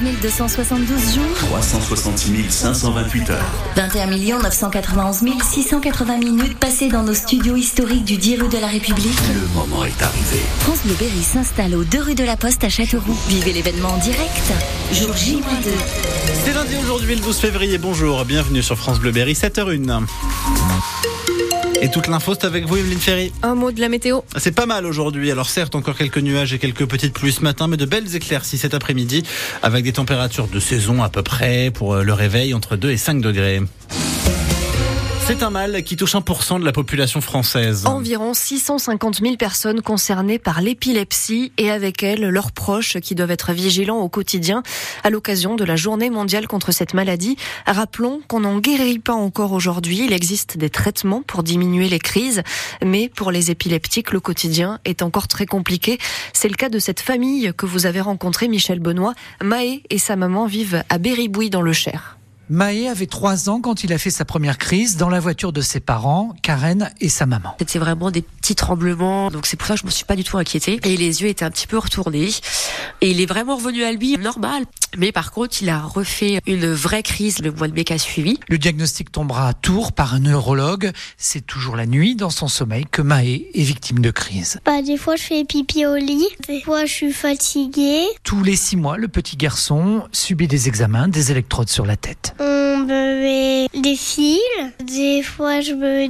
272 jours. 366 528 heures. 21 991 680 minutes passées dans nos studios historiques du 10 rue de la République. Le moment est arrivé. France Bleu Berry s'installe aux 2 rue de la Poste à Châteauroux. Vivez l'événement en direct. Jour J-2. C'est lundi aujourd'hui, le 12 février. Bonjour, bienvenue sur France Bleu Berry, 7h01. Et toute l'info, c'est avec vous, Evelyne Ferry. Un mot de la météo. C'est pas mal aujourd'hui. Alors certes, encore quelques nuages et quelques petites pluies ce matin, mais de belles éclaircies cet après-midi, avec des températures de saison à peu près pour euh, le réveil entre 2 et 5 degrés. C'est un mal qui touche 1% de la population française. Environ 650 000 personnes concernées par l'épilepsie et avec elles leurs proches qui doivent être vigilants au quotidien à l'occasion de la journée mondiale contre cette maladie. Rappelons qu'on n'en guérit pas encore aujourd'hui. Il existe des traitements pour diminuer les crises, mais pour les épileptiques, le quotidien est encore très compliqué. C'est le cas de cette famille que vous avez rencontrée, Michel Benoît. Maë et sa maman vivent à Béribouy dans le Cher. Maë avait trois ans quand il a fait sa première crise dans la voiture de ses parents, Karen et sa maman. C'était vraiment des petits tremblements, donc c'est pour ça que je me suis pas du tout inquiétée. Et les yeux étaient un petit peu retournés. Et il est vraiment revenu à lui normal. Mais par contre, il a refait une vraie crise le mois de mai qui a suivi. Le diagnostic tombera à Tours par un neurologue. C'est toujours la nuit dans son sommeil que Maë est victime de crise. Bah, des fois, je fais pipi au lit. Des fois, je suis fatiguée. Tous les six mois, le petit garçon subit des examens, des électrodes sur la tête. On me met des fils. Des fois, je me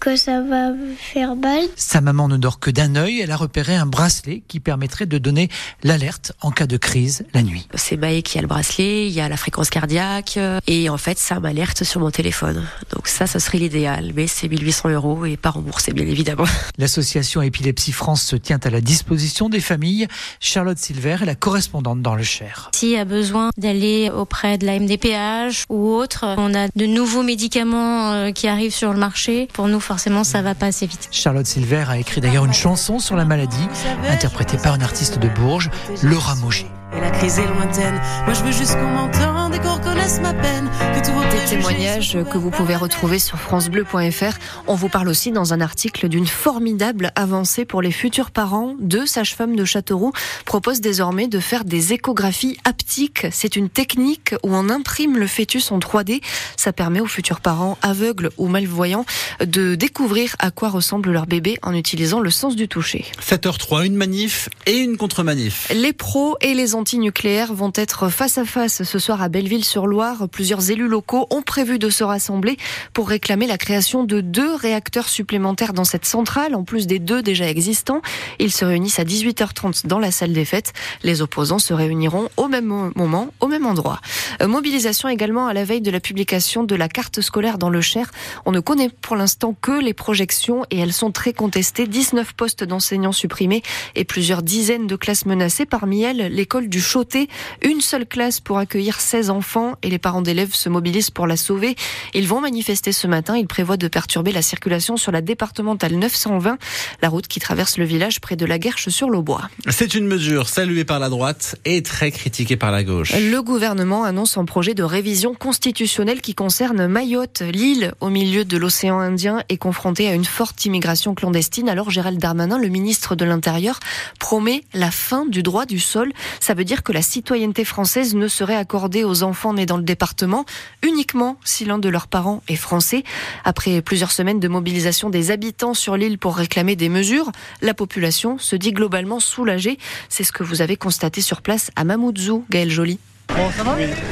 que ça va me faire mal. Sa maman ne dort que d'un œil. Elle a repéré un bracelet qui permettrait de donner l'alerte en cas de crise la nuit. C'est Maë qui a le bracelet, il y a la fréquence cardiaque, euh, et en fait, ça m'alerte sur mon téléphone. Donc ça, ce serait l'idéal, mais c'est 1800 euros et pas remboursé, bien évidemment. L'association Épilepsie France se tient à la disposition des familles. Charlotte Silver est la correspondante dans le Cher. S'il y a besoin d'aller auprès de la MDPH ou autre, on a de nouveaux médicaments euh, qui arrivent sur le marché. Pour nous, forcément, ça va pas assez vite. Charlotte Silver a écrit d'ailleurs une chanson sur la maladie, interprétée par un artiste de Bourges, Laura Moger. Et la crise est lointaine. Moi, je veux juste qu'on m'entende et qu'on reconnaisse ma peine. Que tout Des témoignages que vous pouvez retrouver sur FranceBleu.fr. On vous parle aussi dans un article d'une formidable avancée pour les futurs parents. Deux sages-femmes de Châteauroux proposent désormais de faire des échographies haptiques. C'est une technique où on imprime le fœtus en 3D. Ça permet aux futurs parents aveugles ou malvoyants de découvrir à quoi ressemble leur bébé en utilisant le sens du toucher. 7h03, une manif et une contre-manif. Les pros et les anti-nucléaires vont être face à face ce soir à Belleville-sur-Loire. Plusieurs élus locaux ont prévu de se rassembler pour réclamer la création de deux réacteurs supplémentaires dans cette centrale, en plus des deux déjà existants. Ils se réunissent à 18h30 dans la salle des fêtes. Les opposants se réuniront au même moment, au même endroit. Euh, mobilisation également à la veille de la publication de la carte scolaire dans le Cher. On ne connaît pour l'instant que les projections et elles sont très contestées. 19 postes d'enseignants supprimés et plusieurs dizaines de classes menacées. Parmi elles, l'école du Chauté. Une seule classe pour accueillir 16 enfants et les parents d'élèves se mobilisent pour la sauver. Ils vont manifester ce matin. Ils prévoient de perturber la circulation sur la départementale 920, la route qui traverse le village près de la Guerche sur l'Aubois. C'est une mesure saluée par la droite et très critiquée par la gauche. Le gouvernement annonce un projet de révision constitutionnelle qui concerne Mayotte. L'île, au milieu de l'océan Indien, est confrontée à une forte immigration clandestine. Alors Gérald Darmanin, le ministre de l'Intérieur, promet la fin du droit du sol. Ça veut dire que la citoyenneté française ne serait accordée aux enfants nés dans le département uniquement si l'un de leurs parents est français. Après plusieurs semaines de mobilisation des habitants sur l'île pour réclamer des mesures, la population se dit globalement soulagée. C'est ce que vous avez constaté sur place à Mamoudzou, Gaël Joly.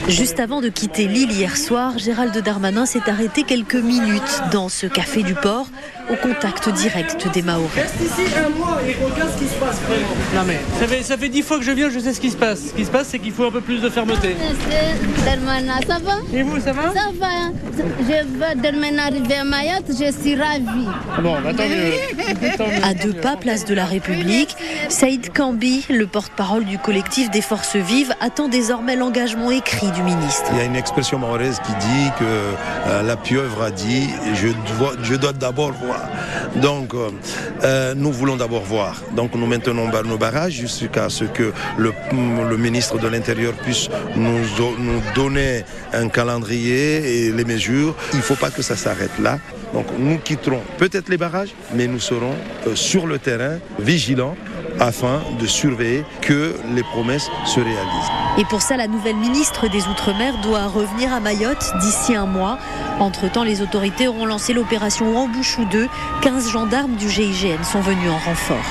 Juste avant de quitter l'île hier soir, Gérald Darmanin s'est arrêté quelques minutes dans ce café du port, au contact direct des Maoris. Reste ici un mois et regarde ce qui se passe vraiment. Non mais ça fait, ça fait dix fois que je viens, je sais ce qui se passe. Ce qui se passe, c'est qu'il faut un peu plus de fermeté. Ça va Et vous, ça va Ça va. hein. Je veux demain arriver à Mayotte, je suis ravie. Bon, bah tant mieux. Tant mieux. À deux pas, place de la République, Saïd Kambi, le porte-parole du collectif des Forces Vives, attend désormais l'engagement écrit du ministre. Il y a une expression mahoraise qui dit que euh, la pieuvre a dit je dois, je dois d'abord voir. Donc euh, euh, nous voulons d'abord voir. Donc nous maintenons nos barrages jusqu'à ce que le, ministre de l'Intérieur puisse nous, nous donner un calendrier et les mesures. Il ne faut pas que ça s'arrête là. Donc nous quitterons peut-être les barrages, mais nous serons euh, sur le terrain, vigilants, afin de surveiller que les promesses se réalisent. Et pour ça, la nouvelle ministre des Outre-mer doit revenir à Mayotte d'ici un mois. Entre-temps, les autorités auront lancé l'opération Wambouchou 2. 15 gendarmes du GIGN sont venus en renfort.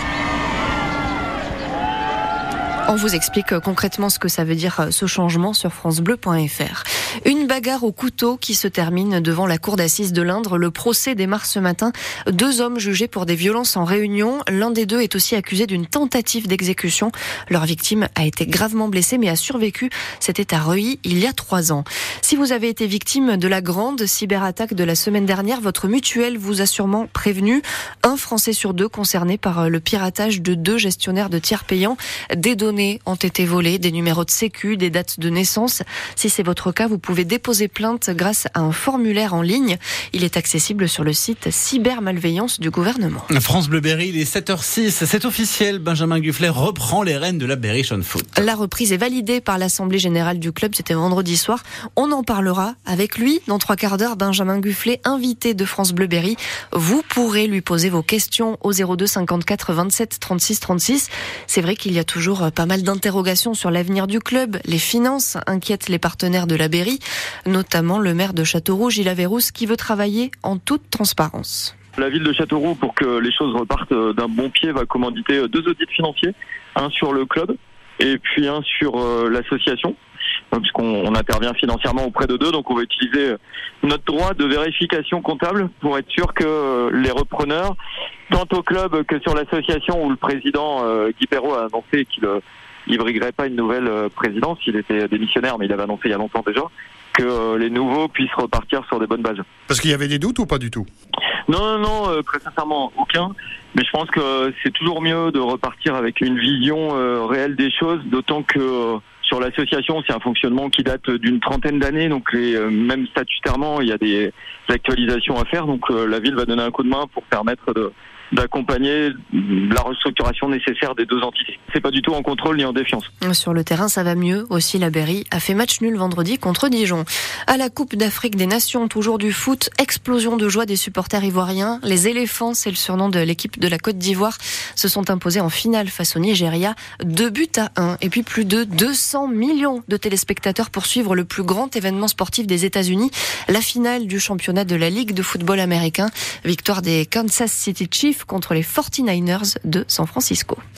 On vous explique euh, concrètement ce que ça veut dire euh, ce changement sur francebleu.fr. Une bagarre au couteau qui se termine devant la cour d'assises de l'Indre. Le procès démarre ce matin. Deux hommes jugés pour des violences en réunion. L'un des deux est aussi accusé d'une tentative d'exécution. Leur victime a été gravement blessée mais a survécu. C'était à Reuilly il y a trois ans. Si vous avez été victime de la grande cyberattaque de la semaine dernière, votre mutuelle vous a sûrement prévenu. Un Français sur deux concerné par le piratage de deux gestionnaires de tiers payants. Des données ont été volées, des numéros de sécu, des dates de naissance. Si c'est votre cas, vous pouvez déposer plainte grâce à un formulaire en ligne. Il est accessible sur le site cybermalveillance du gouvernement. France Bleu Berry, il est 7h06, c'est officiel, Benjamin Gufflet reprend les rênes de la Berry Sean Foot. La reprise est validée par l'Assemblée Générale du club, c'était vendredi soir. On en parlera avec lui dans trois quarts d'heure, Benjamin Gufflet, invité de France Bleu Berry. Vous pourrez lui poser vos questions au 02 54 27 36 36. C'est vrai qu'il y a toujours pas mal d'interrogations sur l'avenir du club. Les finances inquiètent les partenaires de la Berry, notamment le maire de Châteauroux, Gilles Averrousse, qui veut travailler en toute transparence. La ville de Châteauroux, pour que les choses repartent d'un bon pied, va commanditer deux audits financiers, un sur le club et puis un sur euh, l'association puisqu'on intervient financièrement auprès de deux, donc on va utiliser notre droit de vérification comptable pour être sûr que les repreneurs, tant au club que sur l'association où le président euh, Guy Perrault a annoncé qu'il ne briguerait pas une nouvelle euh, présidence, il était démissionnaire mais il avait annoncé il y a longtemps déjà, que euh, les nouveaux puissent repartir sur des bonnes bases. Parce qu'il y avait des doutes ou pas du tout? Non, non, non, très sincèrement, aucun. Mais je pense que c'est toujours mieux de repartir avec une vision réelle des choses, d'autant que sur l'association, c'est un fonctionnement qui date d'une trentaine d'années, donc les, même statutairement, il y a des actualisations à faire. Donc la ville va donner un coup de main pour permettre de, d'accompagner la restructuration nécessaire des deux entités. C'est pas du tout en contrôle ni en défiance. Sur le terrain, ça va mieux. Aussi, la Berry a fait match nul vendredi contre Dijon. À la Coupe d'Afrique des Nations, toujours du foot, explosion de joie des supporters ivoiriens. Les éléphants, c'est le surnom de l'équipe de la Côte d'Ivoire, se sont imposés en finale face au Nigeria, deux buts à un. Et puis plus de 200 millions de téléspectateurs pour suivre le plus grand événement sportif des États-Unis, la finale du championnat de la Ligue de football américain. Victoire des Kansas City Chiefs contre les 49ers de San Francisco.